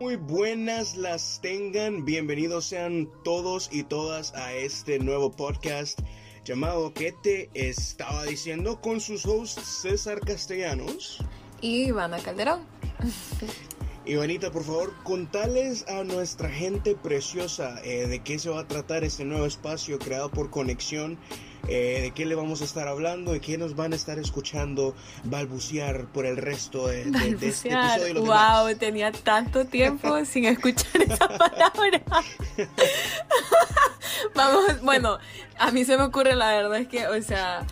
Muy buenas las tengan, bienvenidos sean todos y todas a este nuevo podcast llamado ¿Qué te estaba diciendo? con sus hosts César Castellanos y Ivana Calderón. Ivanita, por favor, contales a nuestra gente preciosa eh, de qué se va a tratar este nuevo espacio creado por Conexión eh, de qué le vamos a estar hablando, de qué nos van a estar escuchando balbucear por el resto de, este episodio. wow, tenía tanto tiempo sin escuchar esa palabra. vamos, bueno, a mí se me ocurre la verdad es que, o sea,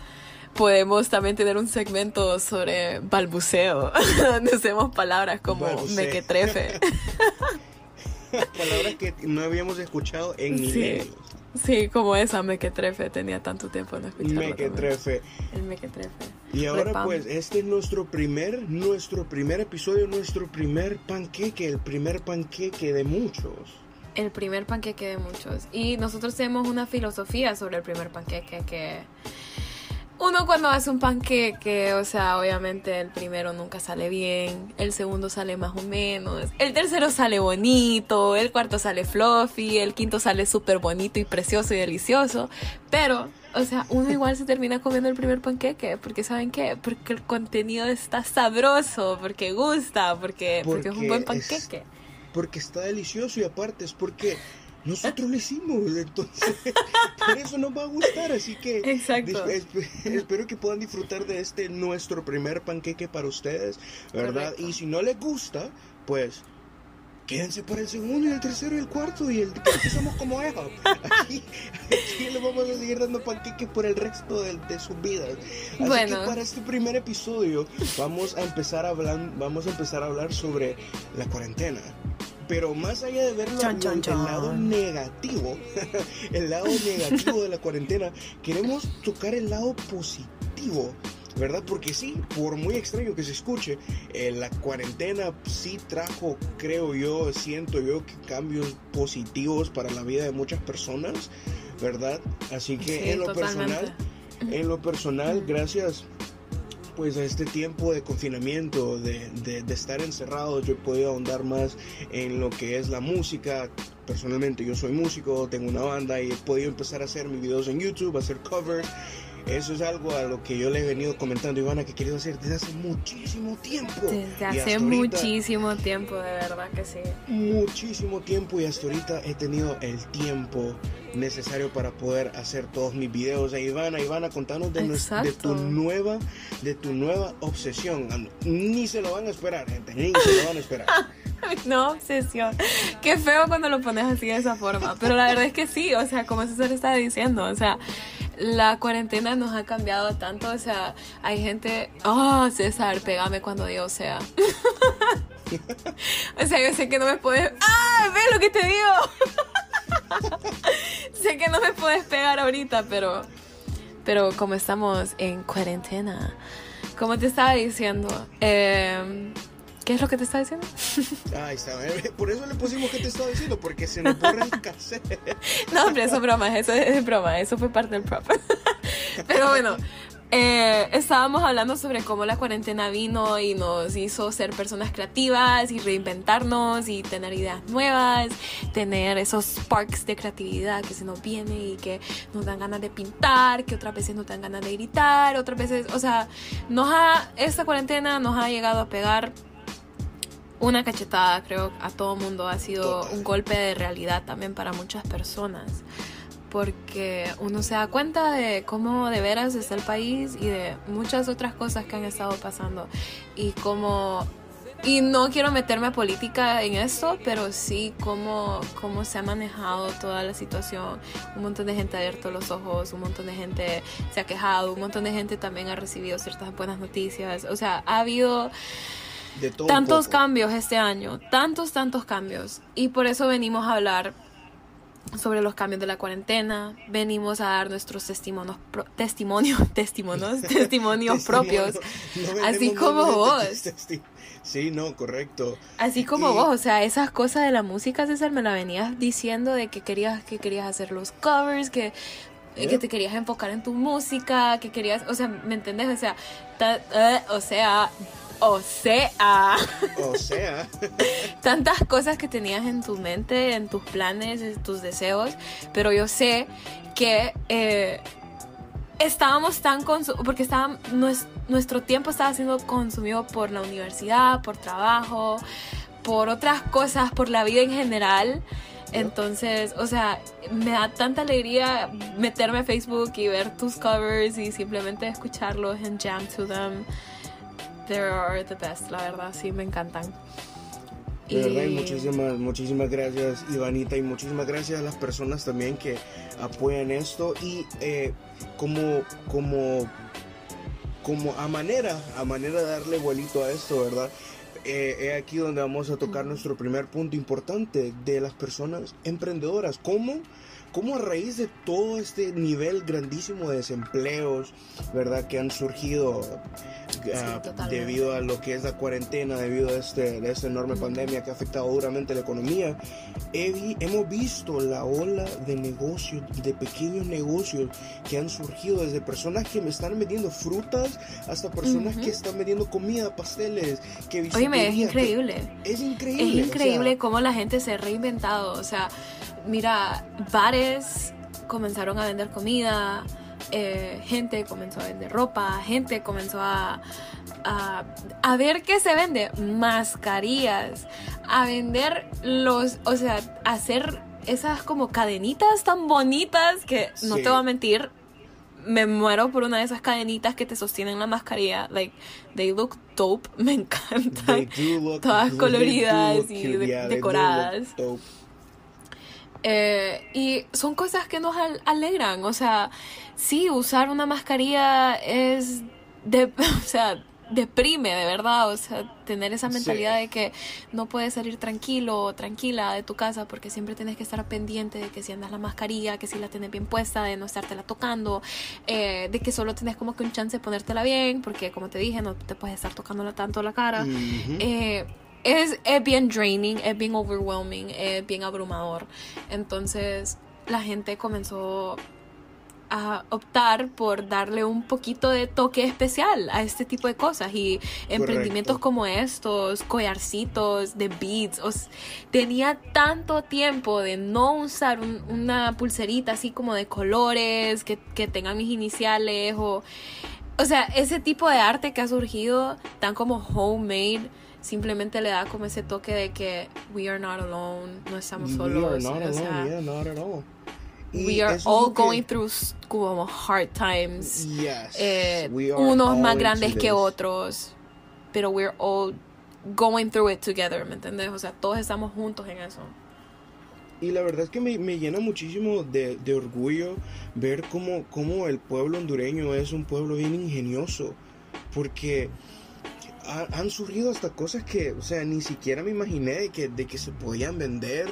podemos también tener un segmento sobre balbuceo, donde usemos palabras como mequetrefe. palabras que no habíamos escuchado en sí. Sí, como esa mequetrefe, tenía tanto tiempo no escucharlo. Mequetrefe. El mequetrefe. Y ahora pues, este es nuestro primer, nuestro primer episodio, nuestro primer panqueque, el primer panqueque de muchos. El primer panqueque de muchos. Y nosotros tenemos una filosofía sobre el primer panqueque que uno cuando hace un panqueque, o sea, obviamente el primero nunca sale bien, el segundo sale más o menos, el tercero sale bonito, el cuarto sale fluffy, el quinto sale súper bonito y precioso y delicioso, pero, o sea, uno igual se termina comiendo el primer panqueque, porque ¿saben qué? Porque el contenido está sabroso, porque gusta, porque, porque, es un buen panqueque. porque está delicioso y aparte es porque nosotros lo hicimos, entonces por eso nos va a gustar, así que Exacto. espero que puedan disfrutar de este nuestro primer panqueque para ustedes, ¿verdad? Y si no les gusta, pues quédense para el segundo y el tercero y el cuarto y el que somos como Eva. Aquí, aquí les vamos a seguir dando panqueques por el resto de, sus vidas. Así bueno. que para este primer episodio vamos a empezar a hablar, vamos a empezar a hablar sobre la cuarentena. Pero más allá de ver el lado negativo, el lado negativo de la cuarentena, queremos tocar el lado positivo. ¿verdad? Porque sí, por muy extraño que se escuche, eh, la cuarentena sí trajo, creo yo, siento yo, que cambios positivos para la vida de muchas personas, ¿verdad? Así que en lo personal, en lo personal, gracias pues a este tiempo de confinamiento, de, de, estar encerrado, yo he podido ahondar más en lo que es la música. Personalmente yo soy músico, tengo una banda y he podido empezar a hacer mis videos en YouTube, hacer covers eso es algo a lo que yo le he venido comentando, Ivana, que he querido hacer desde hace muchísimo tiempo. Desde hace muchísimo tiempo, de verdad que sí. Muchísimo tiempo y hasta ahorita he tenido el tiempo necesario para poder hacer todos mis videos. E Ivana, Ivana, contanos de, de, tu nueva, de tu nueva obsesión. Ni se lo van a esperar, gente, ni se lo van a esperar. No, obsesión. Qué feo cuando lo pones así de esa forma. Pero la verdad es que sí, o sea, como César estaba diciendo, o sea, la cuarentena nos ha cambiado tanto, o sea, hay gente, oh, César, pégame cuando Dios sea. o sea, yo sé que no me puedes, ah, ve lo que te digo. sé que no me puedes pegar ahorita, pero, pero como estamos en cuarentena, como te estaba diciendo, eh, ¿Qué es lo que te está diciendo? Ahí está. Eh, por eso le pusimos que te estaba diciendo, porque se nos borra el cassette. No, hombre, eso es broma, eso es broma, eso fue parte del prop. Pero bueno, eh, estábamos hablando sobre cómo la cuarentena vino y nos hizo ser personas creativas y reinventarnos y tener ideas nuevas, tener esos sparks de creatividad que se nos viene y que nos dan ganas de pintar, que otras veces nos dan ganas de gritar, otras veces, o sea, nos ha, esta cuarentena nos ha llegado a pegar una cachetada, creo, a todo mundo. Ha sido un golpe de realidad también para muchas personas. Porque uno se da cuenta de cómo de veras está el país y de muchas otras cosas que han estado pasando. Y cómo. Y no quiero meterme a política en esto, pero sí cómo, cómo se ha manejado toda la situación. Un montón de gente ha abierto los ojos, un montón de gente se ha quejado, un montón de gente también ha recibido ciertas buenas noticias. O sea, ha habido tantos cambios este año, tantos, tantos cambios. Y por eso venimos a hablar sobre los cambios de la cuarentena, venimos a dar nuestros testimonios, testimonios, testimonios, testimonios propios, así como vos. Sí, no, correcto. Así como vos, o sea, esas cosas de la música, César, me la venías diciendo de que querías, que querías hacer los covers, que que te querías enfocar en tu música, que querías, o sea, ¿me entendés? O sea, eh, o sea, O sea. O sea. tantas cosas que tenías en tu mente, en tus planes, en tus deseos, pero yo sé que eh, estábamos tan consumidos, porque estaba, nuestro tiempo estaba siendo consumido por la universidad, por trabajo, por otras cosas, por la vida en general. Entonces, o sea, me da tanta alegría meterme a Facebook y ver tus covers y simplemente escucharlos en jam to them. They are the best, la verdad, sí, me encantan. De verdad, y muchísimas, muchísimas gracias, Ivanita, y muchísimas gracias a las personas también que apoyan esto. Y eh, como, como, como a manera, a manera de darle vuelito a esto, ¿verdad? Eh, aquí donde vamos a tocar nuestro primer punto importante de las personas emprendedoras. ¿Cómo? cómo a raíz de todo este nivel grandísimo de desempleos, ¿verdad? Que han surgido ah, debido a lo que es la cuarentena, debido a, este, esta enorme pandemia que ha afectado duramente la economía, hemos visto la ola de negocios, de pequeños negocios que han surgido desde personas que me están vendiendo frutas hasta personas que están vendiendo comida, pasteles, que Es increíble. Es increíble. Es increíble cómo la gente se ha reinventado, o sea, mira, bares comenzaron a vender comida, eh, gente comenzó a vender ropa, gente comenzó a, a, ver qué se vende, mascarillas, a vender los, o sea, hacer esas como cadenitas tan bonitas que no te voy a mentir, me muero por una de esas cadenitas que te sostienen la mascarilla. Like, they look dope, me encantan. Todas coloridas y decoradas. Eh, y son cosas que nos alegran. O sea, sí, usar una mascarilla es. De, o sea, deprime, de verdad. O sea, tener esa mentalidad de que no puedes salir tranquilo o tranquila de tu casa porque siempre tienes que estar pendiente de que si andas la mascarilla, que si la tienes bien puesta, de no estártela tocando, eh, de que solo tienes como que un chance de ponértela bien, porque como te dije, no te puedes estar tocándola tanto la cara es, bien draining, es bien overwhelming, es bien abrumador. Entonces la gente comenzó a optar por darle un poquito de toque especial a este tipo de cosas y emprendimientos como estos, collarcitos de beads. tenía tanto tiempo de no usar una pulserita así como de colores que, que tengan mis iniciales o... O sea, ese tipo de arte que ha surgido tan como homemade simplemente le da como ese toque de que we are not alone, no estamos solos. We are not alone, yeah, not at all. We are all going through como hard times. Yes, eh, unos más grandes que otros, pero we're all going through it together, ¿me entiendes? O sea, todos estamos juntos en eso. Y la verdad es que me, me llena muchísimo de, de orgullo ver cómo, cómo el pueblo hondureño es un pueblo bien ingenioso. Porque han surgido hasta cosas que, o sea, ni siquiera me imaginé de que, de que se podían vender.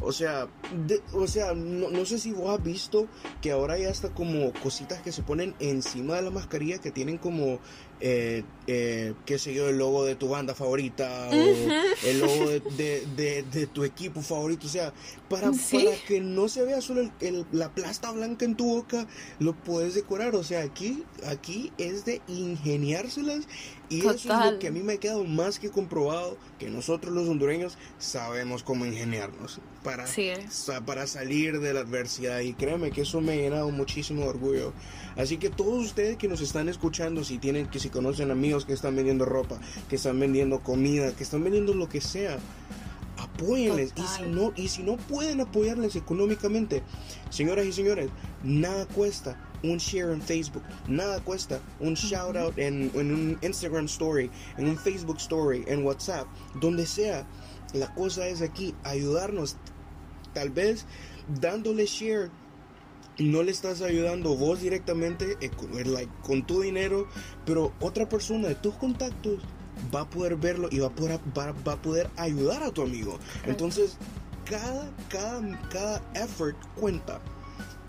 O sea, o sea no, no, sé si vos has visto que ahora hay hasta como cositas que se ponen encima de la mascarilla que tienen como eh, eh, qué sé yo, el logo de tu banda favorita o el logo de, tu equipo favorito. O sea, para, para que no se vea solo la plasta blanca en tu boca, lo puedes decorar. O sea, aquí, aquí es de ingeniárselas y eso es lo que a mí me ha quedado más que comprobado, que nosotros los hondureños sabemos cómo ingeniarnos para, para salir de la adversidad. Y créeme que eso me ha llenado muchísimo orgullo. Así que todos ustedes que nos están escuchando, si tienen que si conocen amigos que están vendiendo ropa, que están vendiendo comida, que están vendiendo lo que sea, apóyenles. Y si no, y si no pueden apoyarles económicamente, señoras y señores, nada cuesta un share en Facebook, nada cuesta un shout out en, en un Instagram story, en un Facebook story, en WhatsApp, donde sea. La cosa es aquí ayudarnos, tal vez dándole share no le estás ayudando vos directamente eh, eh, con tu dinero, pero otra persona de tus contactos va a poder verlo y va a poder, va, a poder ayudar a tu amigo. Entonces, cada, cada, cada effort cuenta.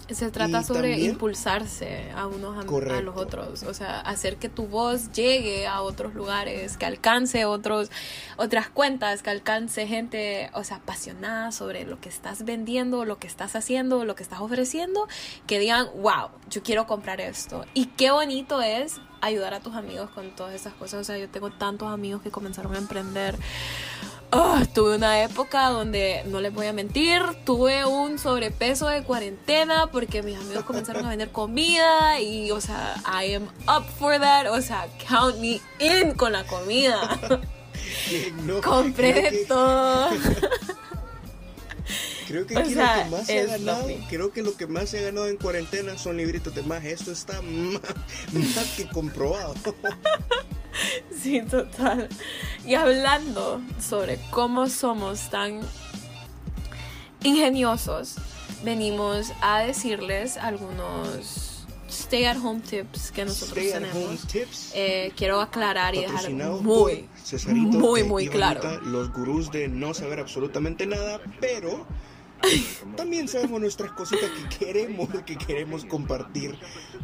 Se trata Y sobre también- impulsarse a unos a, a los otros, o sea, hacer que tu voz llegue a otros lugares, que alcance otros otras cuentas, que alcance gente, o sea, apasionada sobre lo que estás vendiendo, lo que estás haciendo, lo que estás ofreciendo, que digan, "Wow, yo quiero comprar esto." Y qué bonito es ayudar a tus amigos con todas esas cosas, o sea, yo tengo tantos amigos que comenzaron a emprender Ah, tuve una época donde, no les voy a mentir, tuve un sobrepeso de cuarentena porque mis amigos comenzaron a vender comida y, o sea, I am up for that. O sea, count me in con la comida. No, Compré de que- todo. Creo que O aquí sea, lo que más se ha ganado, lovely. creo que lo que más se ha ganado en cuarentena son libritos de más. Esto está más, más que comprobado. Sí, total. Y hablando sobre cómo somos tan ingeniosos, venimos a decirles algunos stay at home tips que nosotros Stay tenemos. tips. Eh, por aclarar y dejar muy, Cesarito muy, e muy claro. Los gurús de no saber absolutamente nada, pero también sabemos nuestras cositas que queremos, que queremos compartir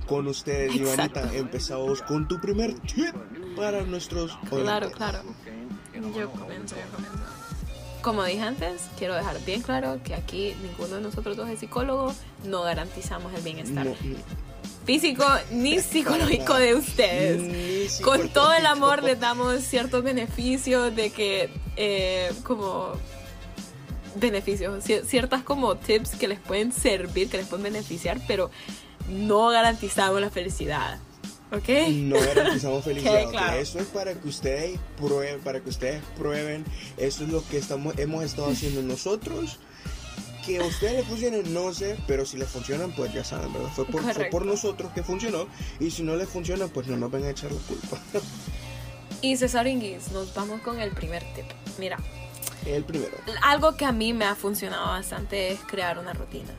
con ustedes. Exacto. Ivanita, empezamos con tu primer tip para nuestros Claro, oyentes. claro. Yo comienzo, yo comienzo. Como dije antes, quiero dejar bien claro que aquí ninguno de nosotros dos es psicólogo, no garantizamos el bienestar No, no, físico ni psicológico de ustedes. Con todo el amor les damos ciertos beneficios de que, eh, como beneficios, cier- ciertas como tips que les pueden servir, que les pueden beneficiar, pero no garantizamos la felicidad. ¿Ok? No garantizamos felicidad. Eso es para que ustedes prueben, para que ustedes prueben. Eso es lo que estamos, hemos estado haciendo nosotros. Que a ustedes les funcione, no sé, pero si les funcionan, pues ya saben, ¿verdad? Fue por, fue por nosotros que funcionó. Y si no les funciona, pues no nos van a echar la culpa. Y César Inguis, nos vamos con el primer tip. Mira, El primero. algo que a mí me ha funcionado bastante es crear una rutina.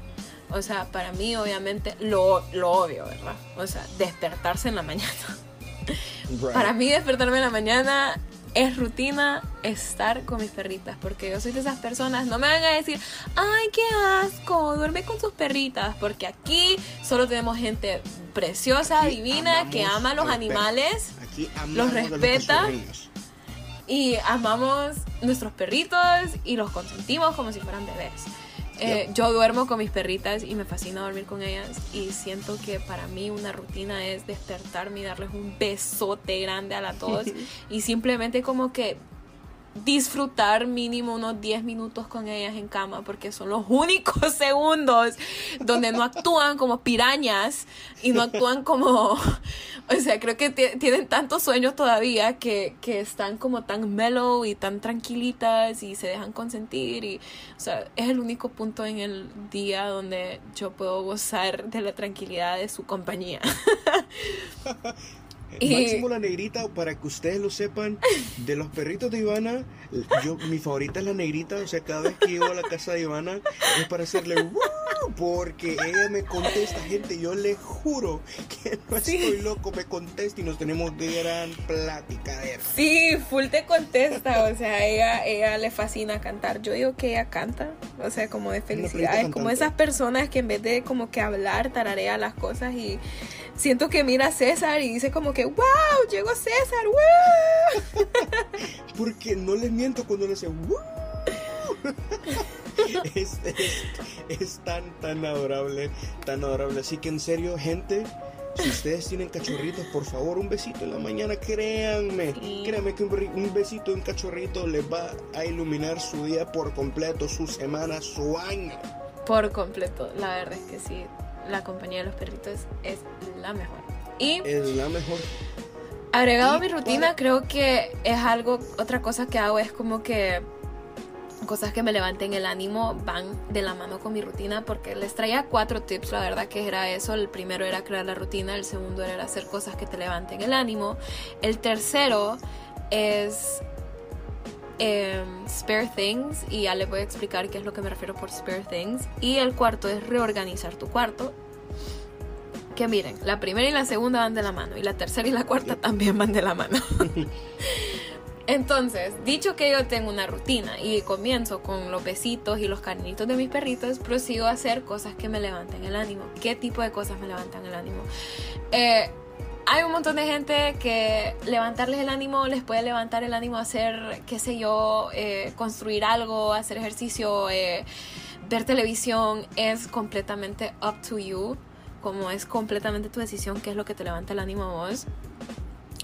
O sea, para mí obviamente lo, lo obvio, ¿verdad? O sea, despertarse en la mañana. Right. Para mí despertarme en la mañana es rutina estar con mis perritas, porque yo soy de esas personas, no me van a decir, ay, qué asco, duerme con sus perritas, porque aquí solo tenemos gente preciosa, Aquí divina, que ama a los animales Aquí los respeta. Y amamos nuestros perritos y los consentimos como si fueran bebés. Eh, yo duermo con mis perritas y me fascina dormir con ellas y siento que para mí una rutina es despertarme y darles un besote grande a las dos y simplemente como que disfrutar mínimo unos 10 minutos con ellas en cama porque son los únicos segundos donde no actúan como pirañas y no actúan como o sea creo que ti- tienen tantos sueños todavía que, que están como tan mellow y tan tranquilitas y se dejan consentir y o sea es el único punto en el día donde yo puedo gozar de la tranquilidad de su compañía Máximo la negrita, para que ustedes lo sepan, de los perritos de Ivana, yo, mi favorita es la negrita, o sea, cada vez que llego a la casa de Ivana es para hacerle porque ella me contesta, gente, yo le juro que no Sí. estoy loco, me contesta y nos tenemos gran platicadera. Sí, full te contesta, o sea, ella, ella le fascina cantar. Yo digo que ella canta, o sea, como de felicidad. Es como esas personas que en vez de como que hablar, tararea las cosas y siento que mira a César y dice como que, wow, llegó César, wow. Porque no les miento cuando les dice "Woo". es, es- es tan, tan adorable, tan adorable. Así que en serio, gente, si ustedes tienen cachorritos, por favor, un besito en la mañana, créanme. Créanme que un, besito de un cachorrito les va a iluminar su día por completo, su semana, su año. Por completo, la verdad es que sí, la compañía de los perritos es la mejor. Y Es la mejor. Agregado a mi rutina, para- creo que es algo, otra cosa que hago es como que cosas que me levanten el ánimo van de la mano con mi rutina porque les traía cuatro tips, la verdad que era eso, el primero era crear la rutina, el segundo era hacer cosas que te levanten el ánimo, el tercero es em, spare things y ya les voy a explicar qué es lo que me refiero por spare things. Y el cuarto es reorganizar tu cuarto. Que miren, la primera y la segunda van de la mano y la tercera y la cuarta también van de la mano. Entonces, dicho que yo tengo una rutina y comienzo con los besitos y los cariñitos de mis perritos, prosigo a hacer cosas que me levanten el ánimo. ¿Qué tipo de cosas me levantan el ánimo? Eh, hay un montón de gente que levantarles el ánimo les puede levantar el ánimo a hacer, qué sé yo, eh, construir algo, hacer ejercicio, eh, ver televisión. Es completamente up to you. Como es completamente tu decisión qué es lo que te levanta el ánimo a vos.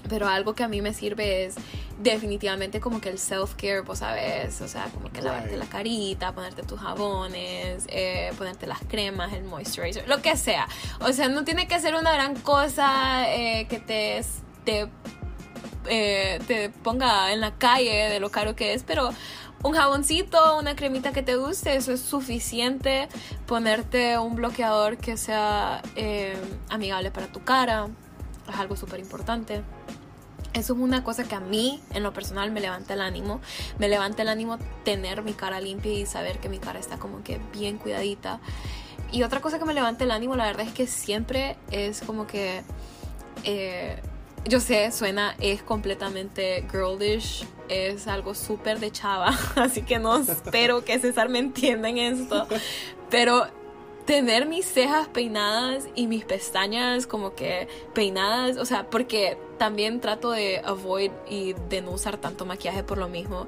Pero algo que a mí me sirve es definitivamente como que el self-care, vos sabes, o sea, como que lavarte la carita, ponerte tus jabones, eh, ponerte las cremas, el moisturizer, lo que sea. O sea, no tiene que ser una gran cosa eh, que te, te, eh, te ponga en la calle de lo caro que es, pero un jaboncito, una cremita que te guste, eso es suficiente. Ponerte un bloqueador que sea amigable para tu cara, es algo súper importante. Eso es una cosa que a mí, en lo personal, me levanta el ánimo. Me levanta el ánimo tener mi cara limpia y saber que mi cara está como que bien cuidadita. Y otra cosa que me levanta el ánimo, la verdad es que siempre es como que... Eh, yo sé, suena, es completamente girlish, es algo súper de chava, así que no espero que César me entienda en esto, pero tener mis cejas peinadas y mis pestañas como que peinadas, o sea, porque también trato de avoid y de no usar tanto maquillaje por lo mismo,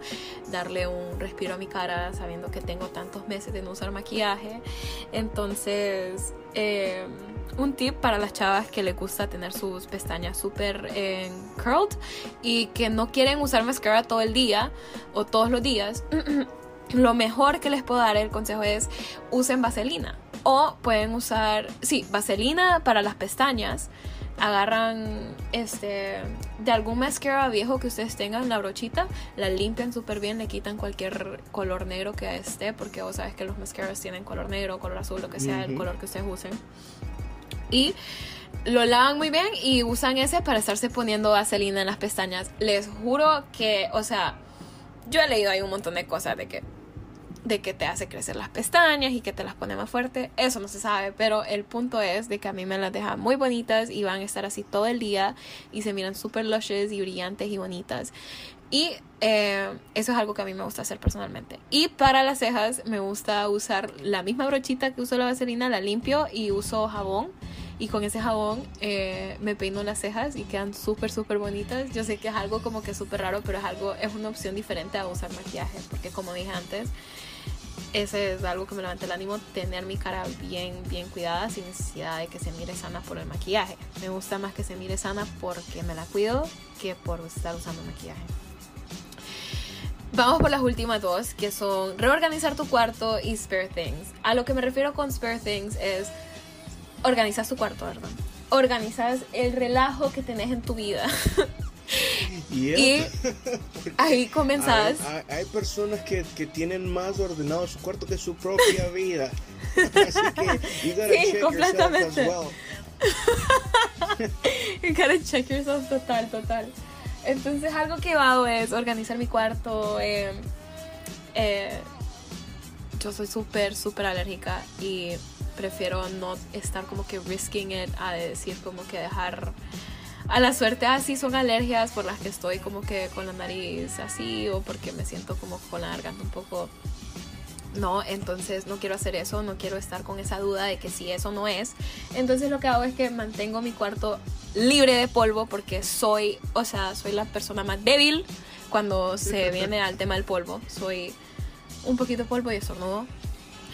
darle un respiro a mi cara sabiendo que tengo tantos meses de no usar maquillaje. Entonces, eh, un tip para las chavas que les gusta tener sus pestañas súper eh, curled y que no quieren usar mascara todo el día o todos los días. Lo mejor que les puedo dar el consejo es usen vaselina. O pueden usar, sí, vaselina para las pestañas. Agarran este de algún mascara viejo que ustedes tengan la brochita la limpian súper bien le quitan cualquier color negro que esté porque vos sabes que los mascaras tienen color negro color azul lo que sea el color que ustedes usen. Y lo lavan muy bien y usan ese para estarse poniendo vaselina en las pestañas. Les juro que o sea yo he leído ahí un montón de cosas de que de que te hace crecer las pestañas y que te las pone más fuerte. Eso no se sabe, pero el punto es de que a mí me las deja muy bonitas y van a estar así todo el día y se miran súper lushes y brillantes y bonitas. Y eh, eso es algo que a mí me gusta hacer personalmente. Y para las cejas me gusta usar la misma brochita que uso la vaselina, la limpio y uso jabón. Y con ese jabón eh, me peino las cejas y quedan súper, súper bonitas. Yo sé que es algo como que súper raro, pero es algo, es una opción diferente a usar maquillaje. Porque como dije antes, ese es algo que me levanta el ánimo, tener mi cara bien, bien cuidada sin necesidad de que se mire sana por el maquillaje. Me gusta más que se mire sana porque me la cuido que por estar usando maquillaje. Vamos por las últimas dos, que son reorganizar tu cuarto y spare things. A lo que me refiero con spare things es organizar tu cuarto, ¿verdad? Organizas el relajo que tenés en tu vida. Y ahí comenzás. Hay, personas que, que, tienen más ordenado su cuarto que su propia vida. Así que, sí, completamente. Well. you gotta check yourself total, total. Entonces, algo que hago es organizar mi cuarto. Eh, eh, yo soy súper, súper alérgica y prefiero no estar como que risking it a decir como que dejar a la suerte así son alergias por las que estoy como que con la nariz así o porque me siento como con la garganta un poco no, entonces no quiero hacer eso, no quiero estar con esa duda de que si eso no es. Entonces lo que hago es que mantengo mi cuarto libre de polvo porque soy, o sea, soy la persona más débil cuando se viene al tema del polvo. Soy un poquito polvo y estornudo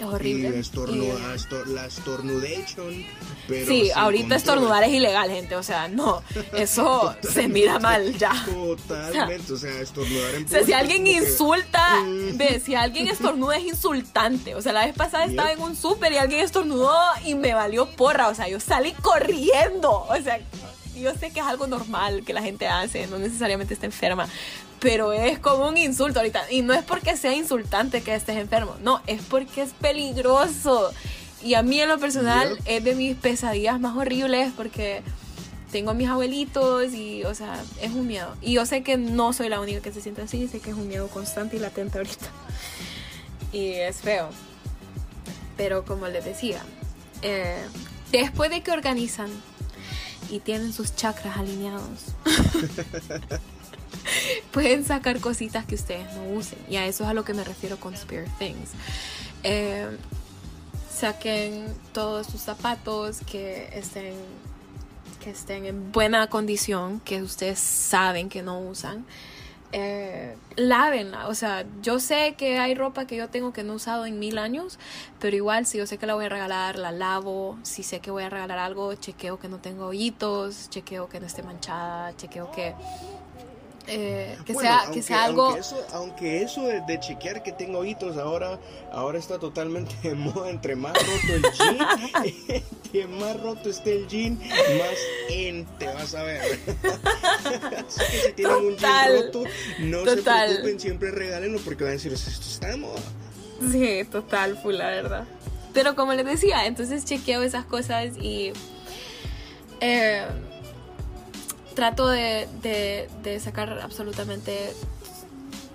es horrible. Y la estornudation. Pero sí, ahorita estornudar es ilegal, gente. O sea, no. Eso se mira mal ya. Totalmente. O sea, estornudar en O sea, si alguien insulta, mm. ve, si alguien estornuda es insultante. O sea, la vez pasada estaba en un súper y alguien estornudó y me valió porra. O sea, yo salí corriendo. O sea, yo sé que es algo normal que la gente hace, no necesariamente está enferma, pero es como un insulto ahorita. Y no es porque sea insultante que estés enfermo, no, es porque es peligroso. Y a mí en lo personal es de mis pesadillas más horribles porque tengo a mis abuelitos y, o sea, es un miedo. Y yo sé que no soy la única que se siente así, sé que es un miedo constante y latente ahorita. Y es feo. Pero como les decía, eh, después de que organizan y tienen sus chakras alineados. pueden sacar cositas que ustedes no usen. Y a eso es a lo que me refiero con Spare Things. Eh, saquen todos sus zapatos que estén que estén en buena condición, que ustedes saben que no usan. Eh, lávenla, o sea, yo sé que hay ropa que yo tengo que no he usado en mil años, pero igual si yo sé que la voy a regalar, la lavo, si sé que voy a regalar algo, chequeo que no tengo hoyitos, chequeo que no esté manchada, chequeo que eh, que, sea, que sea algo... Aunque eso, aunque eso de, chequear que tengo ojitos ahora, ahora está totalmente de moda. Entre más roto el jean, entre más roto esté el jean, más en te vas a ver. Así que si tienen un jean roto, no se preocupen, siempre regálenlo porque van a decir, esto está de moda. Sí, total, full, la verdad. Pero como les decía, entonces chequeo esas cosas y... Eh, trato de, sacar absolutamente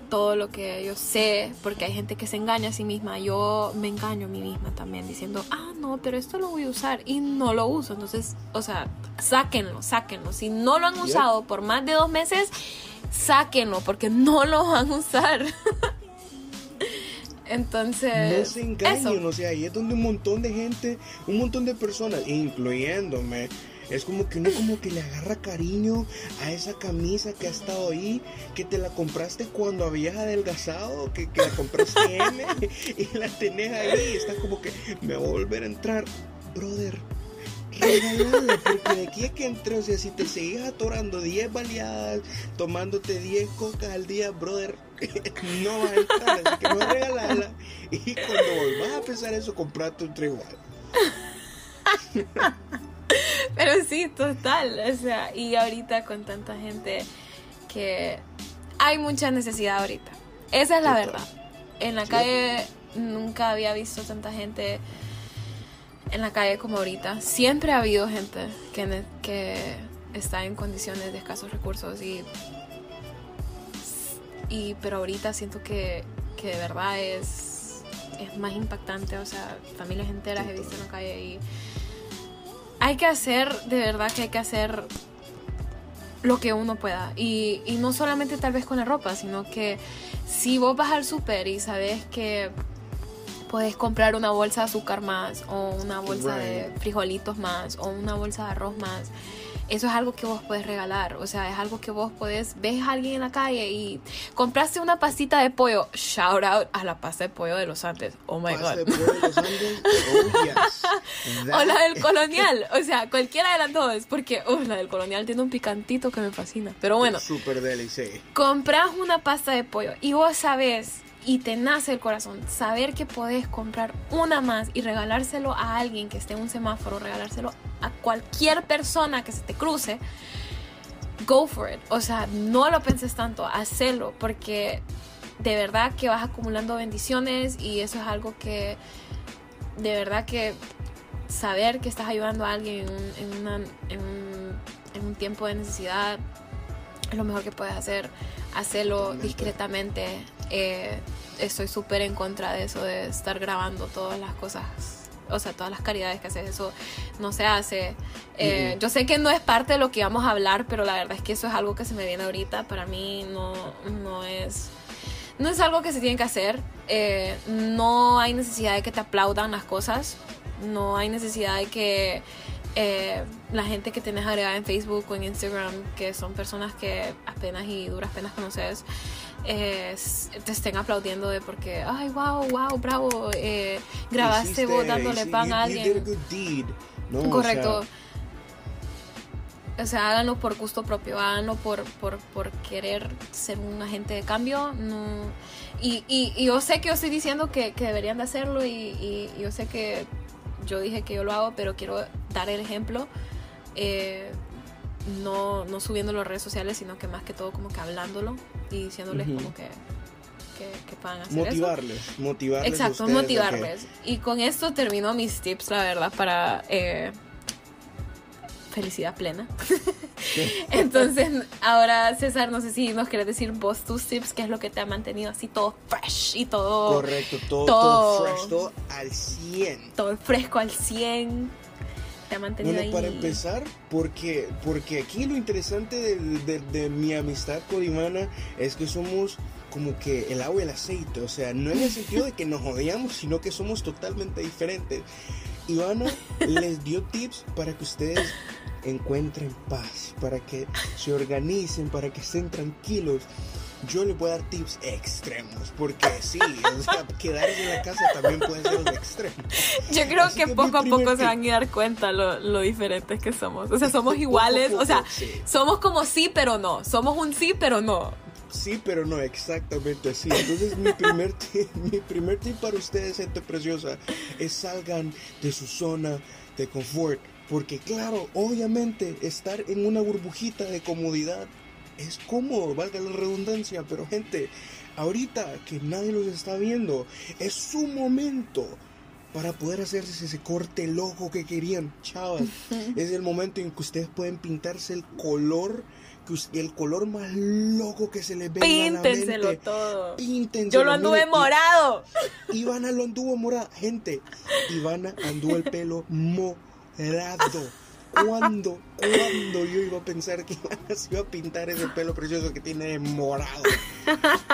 todo lo que yo sé, porque hay gente que se engaña a sí misma. Yo me engaño a mí misma también diciendo, ah, no, pero esto lo voy a usar y no lo uso. Entonces, o sea, sáquenlo, sáquenlo. Si no lo han usado por más de dos meses, sáquenlo, porque no lo van a usar. Entonces, no se engañen, o sea, ahí es donde un montón de gente, un montón de personas, incluyéndome, es como que uno como que le agarra cariño a esa camisa que ha estado ahí, que te la compraste cuando habías adelgazado, que, que la compraste M y la tenés ahí. Está como que me va a volver a entrar, brother. Regalala, porque de aquí es que entré, o sea, si te seguís atorando 10 baleadas, tomándote 10 cocas al día, brother, no vas a entrar, así que no regalala. Y cuando volvás a pensar eso, comprate otro igual. Pero sí, total. O sea, y ahorita con tanta gente que hay mucha necesidad ahorita. Esa es la verdad. En la calle nunca había visto tanta gente en la calle como ahorita. Siempre ha habido gente que, que está en condiciones de escasos recursos y, y pero ahorita siento que, que de verdad es, es más impactante. O sea, familias enteras he visto en la calle y hay que hacer, de verdad que hay que hacer lo que uno pueda. Y, no solamente tal vez con la ropa, sino que si vos vas al súper y sabes que puedes comprar una bolsa de azúcar más, o una bolsa de frijolitos más, o una bolsa de arroz más eso es algo que vos puedes regalar. O sea, es algo que vos podés, ves a alguien en la calle y compraste una pastita de pollo. Shout out a la pasta de pollo de los Andes. Oh my god. De pollo de los Andes. Oh, o la del colonial. O sea, cualquiera de las dos. Porque la del colonial tiene un picantito que me fascina. Pero bueno. Súper delicioso. Compras una pasta de pollo y vos sabés y te nace el corazón saber que podés comprar una más y regalárselo a alguien que esté en un semáforo, regalárselo a cualquier persona que se te cruce, go for it. O sea, no lo penses tanto, hacelo porque de verdad que vas acumulando bendiciones y eso es algo que de verdad que saber que estás ayudando a alguien en, un, tiempo de necesidad es lo mejor que puedes hacer. Hacerlo discretamente. Eh, estoy súper en contra de eso, de estar grabando todas las cosas o sea, todas las caridades que haces, eso no se hace. Eh, yo sé que no es parte de lo que íbamos a hablar, pero la verdad es que eso es algo que se me viene ahorita. Para mí no, no es... No es algo que se tiene que hacer. Eh, no hay necesidad de que te aplaudan las cosas. No hay necesidad de que eh, la gente que tienes agregada en Facebook o en Instagram, que son personas que apenas y duras penas conoces, eh, te estén aplaudiendo de porque, ay, wow, wow, bravo, eh, grabaste vos dándole pan a alguien. Correcto. O sea, háganlo por gusto propio, háganlo por, por, por querer ser un agente de cambio. No. Y, y, yo sé que yo estoy diciendo que, que deberían de hacerlo y, y, yo sé que yo dije que yo lo hago, pero quiero dar el ejemplo. Eh, no, no subiéndolo a redes sociales, sino que más que todo como que hablándolo y diciéndoles como que, que, puedan hacer motivarles, eso. Motivarles. Exacto, motivarles. Y con esto termino mis tips, la verdad, para eh, felicidad plena. Entonces, ahora César, no sé si nos quieres decir vos tus tips, qué es lo que te ha mantenido así todo fresh y todo... Correcto, todo, todo, fresh, todo al 100. Todo fresco al 100 te ha mantenido Bueno, ahí? para empezar, porque, porque aquí lo interesante de, de mi amistad con Ivana es que somos como que el agua y el aceite, o sea, no en el sentido de que nos odiamos, sino que somos totalmente diferentes. Ivana les dio tips para que ustedes encuentren paz, para que se organicen, para que estén tranquilos. Yo les voy a dar tips extremos, porque sí, o sea, quedarse en la casa también puede ser un extremo. Yo creo Así que que poco a poco se tip. van a dar cuenta lo, lo diferentes que somos. O sea, somos iguales. poco, O sea, sí. somos como sí, pero no. Somos un sí, pero no. Sí, pero no exactamente así. Entonces mi primer tip, mi primer tip para ustedes, gente preciosa, es salgan de su zona de confort. Porque claro, obviamente estar en una burbujita de comodidad es cómodo, valga la redundancia, pero gente, ahorita que nadie los está viendo, es su momento para poder hacerse ese corte loco que querían, chavas. es el momento en que ustedes pueden pintarse el color, que el color más loco que se les venga a la Píntenselo mente. todo. Píntenselo, Yo lo anduve morado. Ivana lo anduvo morado. Gente, Ivana anduvo el pelo morado. ¿Cuándo, cuándo yo iba a pensar que se iba a pintar ese pelo precioso que tiene morado?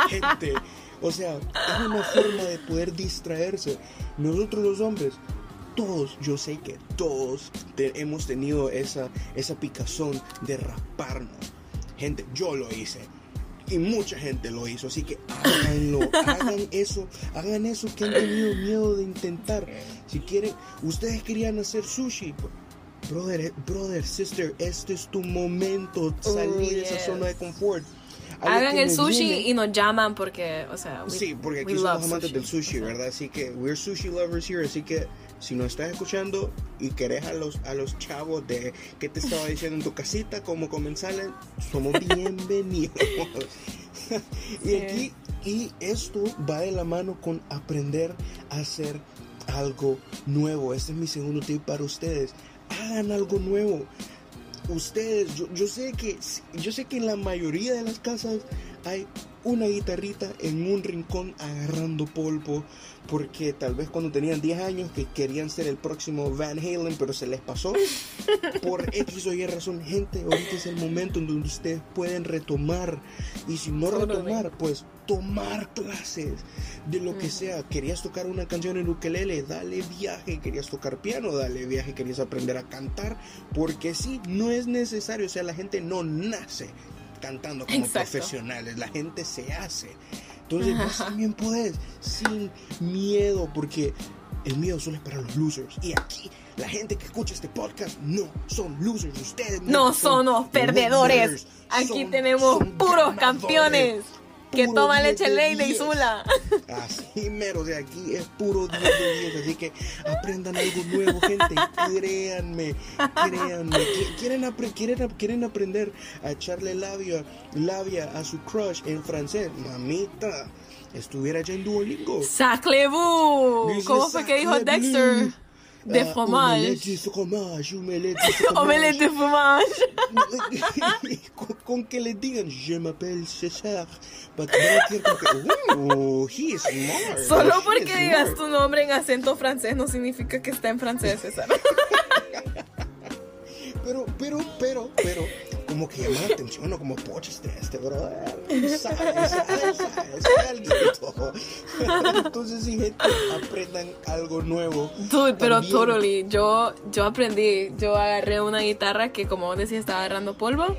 Gente, o sea, es una forma de poder distraerse. Nosotros los hombres, todos, yo sé que todos te- hemos tenido esa, esa picazón de rasparnos. Gente, yo lo hice. Y mucha gente lo hizo, así que háganlo, hagan eso, hagan eso que han tenido miedo de intentar. Si quieren, ustedes querían hacer sushi, brother, brother, sister, este es tu momento, salir de esa yes. zona de confort. A lo Hagan el sushi viene- y nos llaman porque, o sea, we- Sí, porque aquí somos amantes del sushi, O sea, ¿verdad? Así que we're sushi lovers here, así que si nos estás escuchando y querés a los a los chavos de que te estaba diciendo en tu casita como comensales, somos bienvenidos. y aquí y esto va de la mano con aprender a hacer algo nuevo. Este es mi segundo tip para ustedes. Hagan algo nuevo. Ustedes, yo, yo sé que yo sé que en la mayoría de las casas hay una guitarrita en un rincón agarrando polvo porque tal vez cuando tenían 10 años que querían ser el próximo Van Halen pero se les pasó por X o Y razón. Gente ahorita es el momento en donde ustedes pueden retomar y si no retomar pues tomar clases de lo que sea. Querías tocar una canción en ukelele dale viaje. Querías tocar piano dale viaje. Querías aprender a cantar porque sí no es necesario. O sea la gente no nace cantando como Exacto. profesionales la gente se hace entonces vos también podés sin miedo porque el miedo solo es para los losers y aquí la gente que escucha este podcast no son losers ustedes No somos perdedores. winners, Aquí son- tenemos son puros ganadores. campeones que 10 leche Leide y 10. Zula. Así mero, o sea, aquí es puro 10 de 10, así que aprendan algo nuevo, gente, créanme, créanme. Qui- ¿Quieren, apre- quieren, quieren aprender a echarle labia, labia a su crush en francés? Mamita, estuviera ya en Duolingo. Saclez-vous. Dice ¿Cómo fue que dijo. Dexter? De Ah, fromage. Omelette de fromage, omelette de fromage. Omelette de fromage. con, que le digan, je m'appelle César. But "Ooh, he is smart. Solo She porque digas smart". tu nombre en acento francés no significa que está en francés, César. Pero, pero, pero, pero, como que llama la atención, ¿no? Como poches de este, bro. Sabe, sabe, sabe, sabe alguito. Entonces, sí, gente, aprendan algo nuevo. Dude, pero totally. Yo, yo aprendí, yo agarré una guitarra que como vos decías estaba agarrando polvo.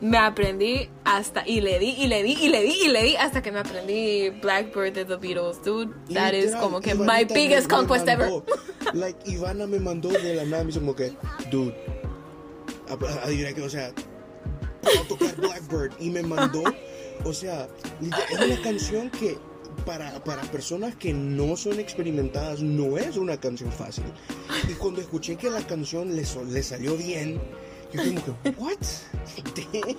Me aprendí hasta, y le di, y le di, y le di, y le di, hasta que me aprendí Blackbird de The Beatles, dude. That is como que my biggest conquest ever. Like, Ivana me mandó de la nada, me hizo como que, dude, adivina que, o sea, puedo tocar Blackbird, y me mandó, o sea, es una canción que para, para personas que no son experimentadas no es una canción fácil. Y cuando escuché que la canción le, le salió bien, yo como que, what?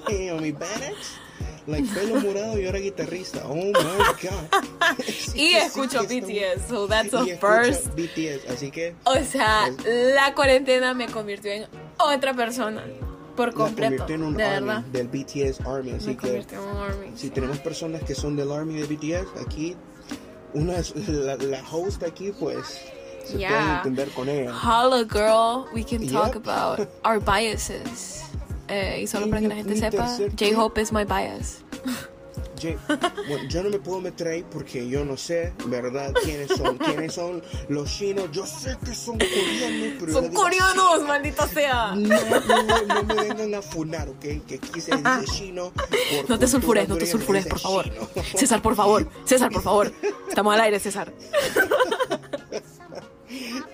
Damn, mi badass. Like pelo morado y ahora guitarrista. Oh my god. Sí, Y sí, escucho está- BTS, so that's a y first. BTS, así que O sea, la cuarentena me convirtió en otra persona por completo. en un de army, verdad. del BTS Army. Así que en un army. si tenemos personas que son del Army de BTS, aquí una es- la, la host aquí, pues se Yeah. pueden entender con ella. Holla girl, we can talk Yep. about our biases. Eh, y solo Y para que la gente sepa, J-Hope is my bias. Bueno, yo no me puedo meter ahí porque yo no sé, ¿verdad? ¿Quiénes son? ¿Quiénes son los chinos? Yo sé que son coreanos, pero Son digo, coreanos, maldita sea. No, no, no me vengan a funar, ¿ok? Que aquí se dice chino. por No te sulfures, no te sulfures, por favor. chino. César, por favor. César, por favor. Estamos al aire, César.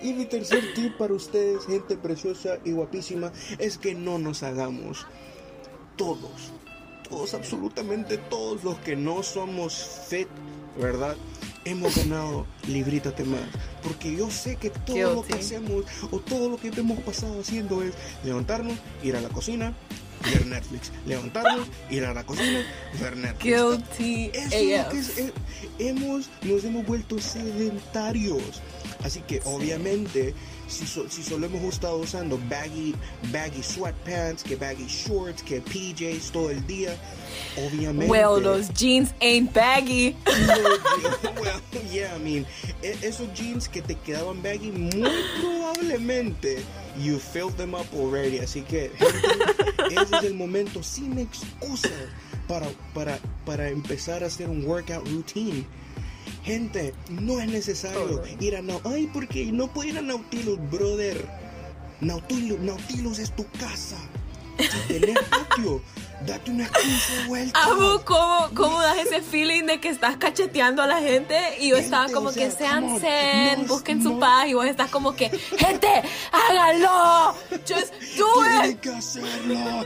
Y mi tercer tip para ustedes, gente preciosa y guapísima, es que no nos hagamos todos, todos, absolutamente todos los que no somos fit, ¿verdad? Hemos ganado librítate más. Porque yo sé que todo lo que hacemos o todo lo que hemos pasado haciendo es levantarnos, ir a la cocina, ver Netflix. Levantarnos, ir a la cocina, ver Netflix. Guilty Eso es lo que es, eh, hemos, nos hemos vuelto sedentarios. Así que obviamente, si, so- si solo hemos estado usando baggy, baggy sweatpants, que baggy shorts, que PJs todo el día, obviamente... Well, those jeans ain't baggy. No, well, yeah, I mean, e- esos jeans que te quedaban baggy, muy probablemente you filled them up already. Así que, gente, ese es el momento sin excusa para, para, para empezar a hacer un workout routine. Gente, no es necesario ir a Nau- Ay, porque no puedo ir a Nautilus, brother. Nautilus, Nautilus es tu casa. Si tenés patio, date una 15 vueltas. Amo cómo, cómo das ese feeling de que estás cacheteando a la gente y yo Gente, estaba como o sea, que sean zen, no, busquen su no. paz y vos estás como que, gente, háganlo, just do Tienen it. que hacerlo.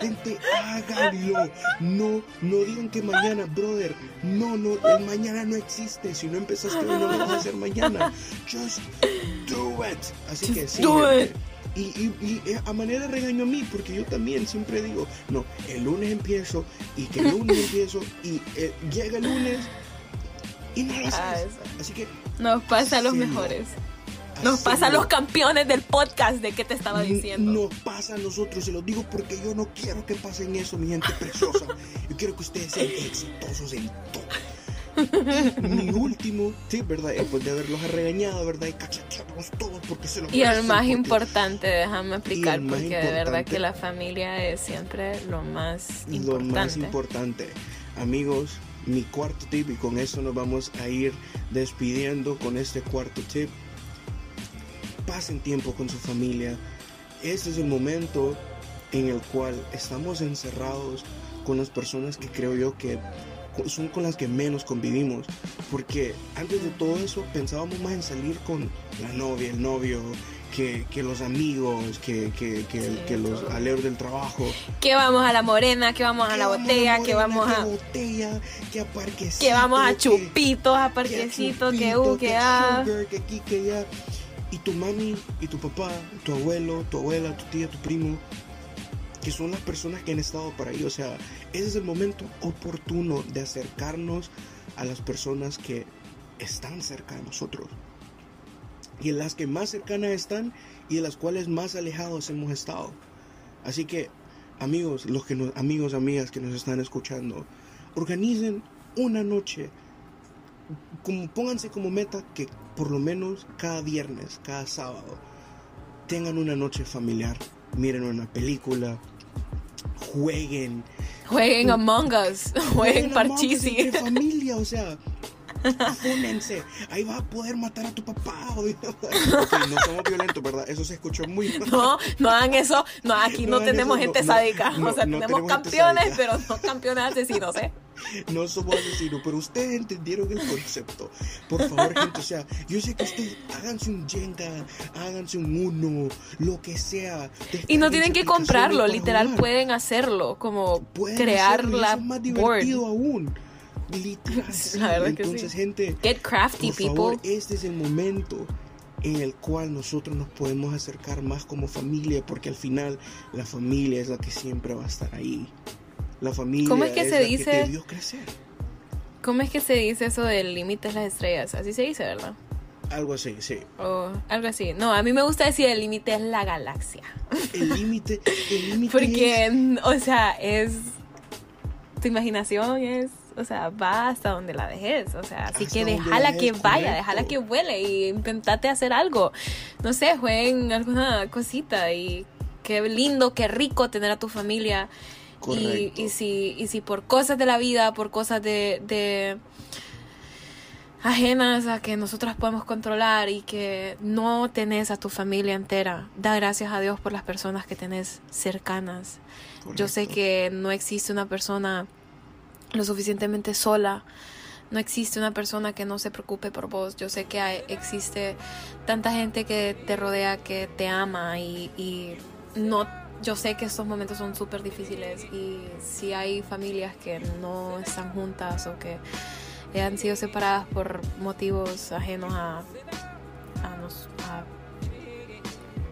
Gente, háganlo. No, no digan que mañana, brother. No, no, el mañana no existe. Si no empezaste hoy, no lo vas a hacer mañana. Just do it. Así Just que sí. do gente. it. Y, y, y eh, a manera de regaño a mí, porque yo también siempre digo, no, el lunes empiezo y que el lunes empiezo y eh, llega el lunes y no lo haces. Ah, eso. Así que Nos pasa a los mejores. Nos pasa a los campeones del podcast de que te estaba diciendo. Nos pasa a nosotros, se los digo porque yo no quiero que pasen eso, mi gente preciosa. Yo quiero que ustedes sean exitosos en todo. Y mi último tip, ¿verdad? Después de haberlos regañado, ¿verdad? Y cachetearlos todos porque se lo Y el más porque- importante, déjame explicar, porque de verdad que la familia es siempre lo más Lo importante. más importante, amigos, mi cuarto tip, y con eso nos vamos a ir despidiendo con este cuarto tip. Pasen tiempo con su familia. Este es el momento en el cual estamos encerrados con las personas que creo yo que son con las que menos convivimos. Porque antes de todo eso pensábamos más en salir con la novia, el novio, que, que los amigos, que, que, que, Sí, que los aleros del trabajo. Que vamos a la morena, que vamos a la botella, que vamos a... Que botella, que a parquecito. Que vamos a chupitos, a que a parquecito, que u, que a... que aquí, que allá. Y tu mami, y tu papá, tu abuelo, tu abuela, tu tía, tu primo, que son las personas que han estado para ahí. O sea, ese es el momento oportuno de acercarnos a las personas que están cerca de nosotros. Y en las que más cercanas están y de las cuales más alejados hemos estado. Así que, amigos, los que nos, amigos, amigas que nos están escuchando, organicen una noche. Como, pónganse como meta que por lo menos cada viernes, cada sábado, tengan una noche familiar. Miren una película, jueguen, Jueguen Among Us, jueguen Parchisi. entre familia, o sea, fúnense. Ahí vas a poder matar a tu papá. No somos violentos, ¿verdad? Eso se escuchó muy mal. No, no hagan eso. No, aquí no, tenemos eso, gente no, sádica. no, o sea, tenemos tenemos campeones, pero no campeones asesinos, ¿eh? No somos asesinos, pero ustedes entendieron el concepto. Por favor, gente, o sea, yo sé que ustedes háganse un Jenga, háganse un Uno, lo que sea. Y no tienen que comprarlo, literal jugar. pueden hacerlo, como Pueden crear hacerlo, la eso es más board. divertido aún. Literal, sí. La verdad que Entonces, sí. gente, Get crafty, por people. este es el momento en el cual nosotros nos podemos acercar más como familia, porque al final la familia es la que siempre va a estar ahí. La familia ¿Cómo es que se la dice? te vio crecer. ¿Cómo es que se dice eso del límite de las estrellas? Así se dice, ¿verdad? Algo así, sí. O algo así. No, a mí me gusta decir el límite es la galaxia. El límite, el límite Porque, es- o sea, es. Tu imaginación es o sea, va hasta donde la dejes, o sea, así Hasta que déjala que vaya, correcto. déjala que vuele y intentate hacer algo, no sé, jueguen alguna cosita y qué lindo, qué rico tener a tu familia. Y, y si, y si por cosas de la vida, por cosas de, de ajenas a que nosotras podemos controlar y que no tenés a tu familia entera, da gracias a Dios por las personas que tenés cercanas. Yo sé que no existe una persona lo suficientemente sola. No existe una persona que no se preocupe por vos. Yo sé que hay- existe tanta gente que te rodea, que te ama y, y no. Yo sé que estos momentos son súper difíciles y si hay familias que no están juntas o que han sido separadas por motivos ajenos a, a, nos- a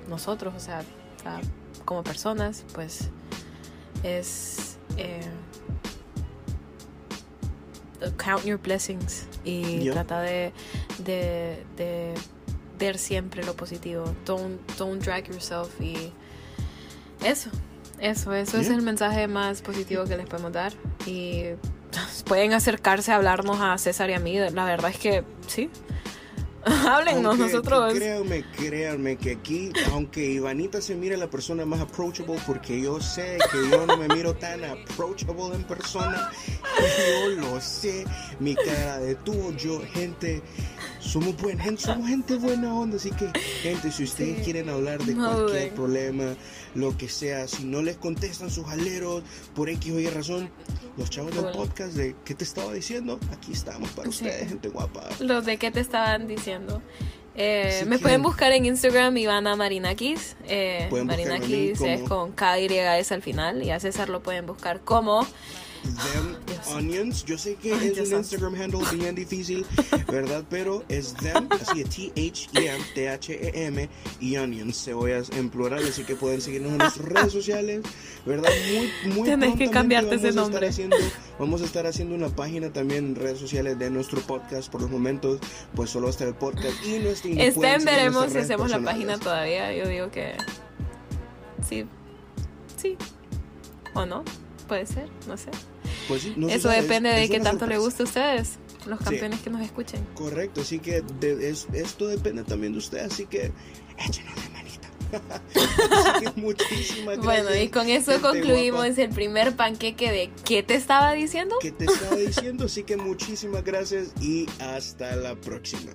nosotros, o sea, a- como personas, pues es eh, count your blessings y Yeah. trata de, de, de ver siempre lo positivo. Don't, don't drag yourself y eso, eso, eso es el mensaje más positivo que les podemos dar y pueden acercarse a hablarnos a César y a mí. La verdad es que sí. Háblennos Aunque, nosotros. Créanme, créanme que aquí, aunque Ivanita se mire la persona más approachable, porque yo sé que yo no me miro tan approachable en persona, yo lo sé, mi cara de tubo, yo, gente, somos buena gente, somos gente buena onda, así que, gente, si ustedes Sí. quieren hablar de cualquier problema, lo que sea, si no les contestan sus aleros por X o Y razón, los chavos del podcast de ¿qué te estaba diciendo? Aquí estamos para Sí. ustedes, gente guapa. Los de qué te estaban diciendo. Eh, me que- pueden buscar en Instagram Ivana Marinakis. Eh, Marinakis es con K y S al final. Y a César lo pueden buscar como. Them Dios. Onions. Yo sé que Ay, es un. Instagram handle bien difícil, ¿verdad? Pero es Them, así es T-H-E-M, T-H-E-M y Onions, cebollas en plural. Así que pueden seguirnos en nuestras redes sociales, ¿verdad? Muy, muy Tenés que cambiarte ese nombre. Haciendo, vamos a estar haciendo una página también en redes sociales de nuestro podcast. Por los momentos, pues solo está el podcast y pueden Estén, veremos si hacemos la página todavía. Yo digo que. Sí. Sí. ¿O no? Puede ser, no sé. Pues sí, no Eso sabe, depende es- de es qué tanto le sorpresa. guste a ustedes, los campeones que nos escuchen. Correcto, así que de- es- esto depende también de usted, así que échenos la manita. así que muchísimas gracias. Bueno, y con eso concluimos guapa, el primer panqueque de ¿qué te estaba diciendo? que te estaba diciendo, así que muchísimas gracias y hasta la próxima.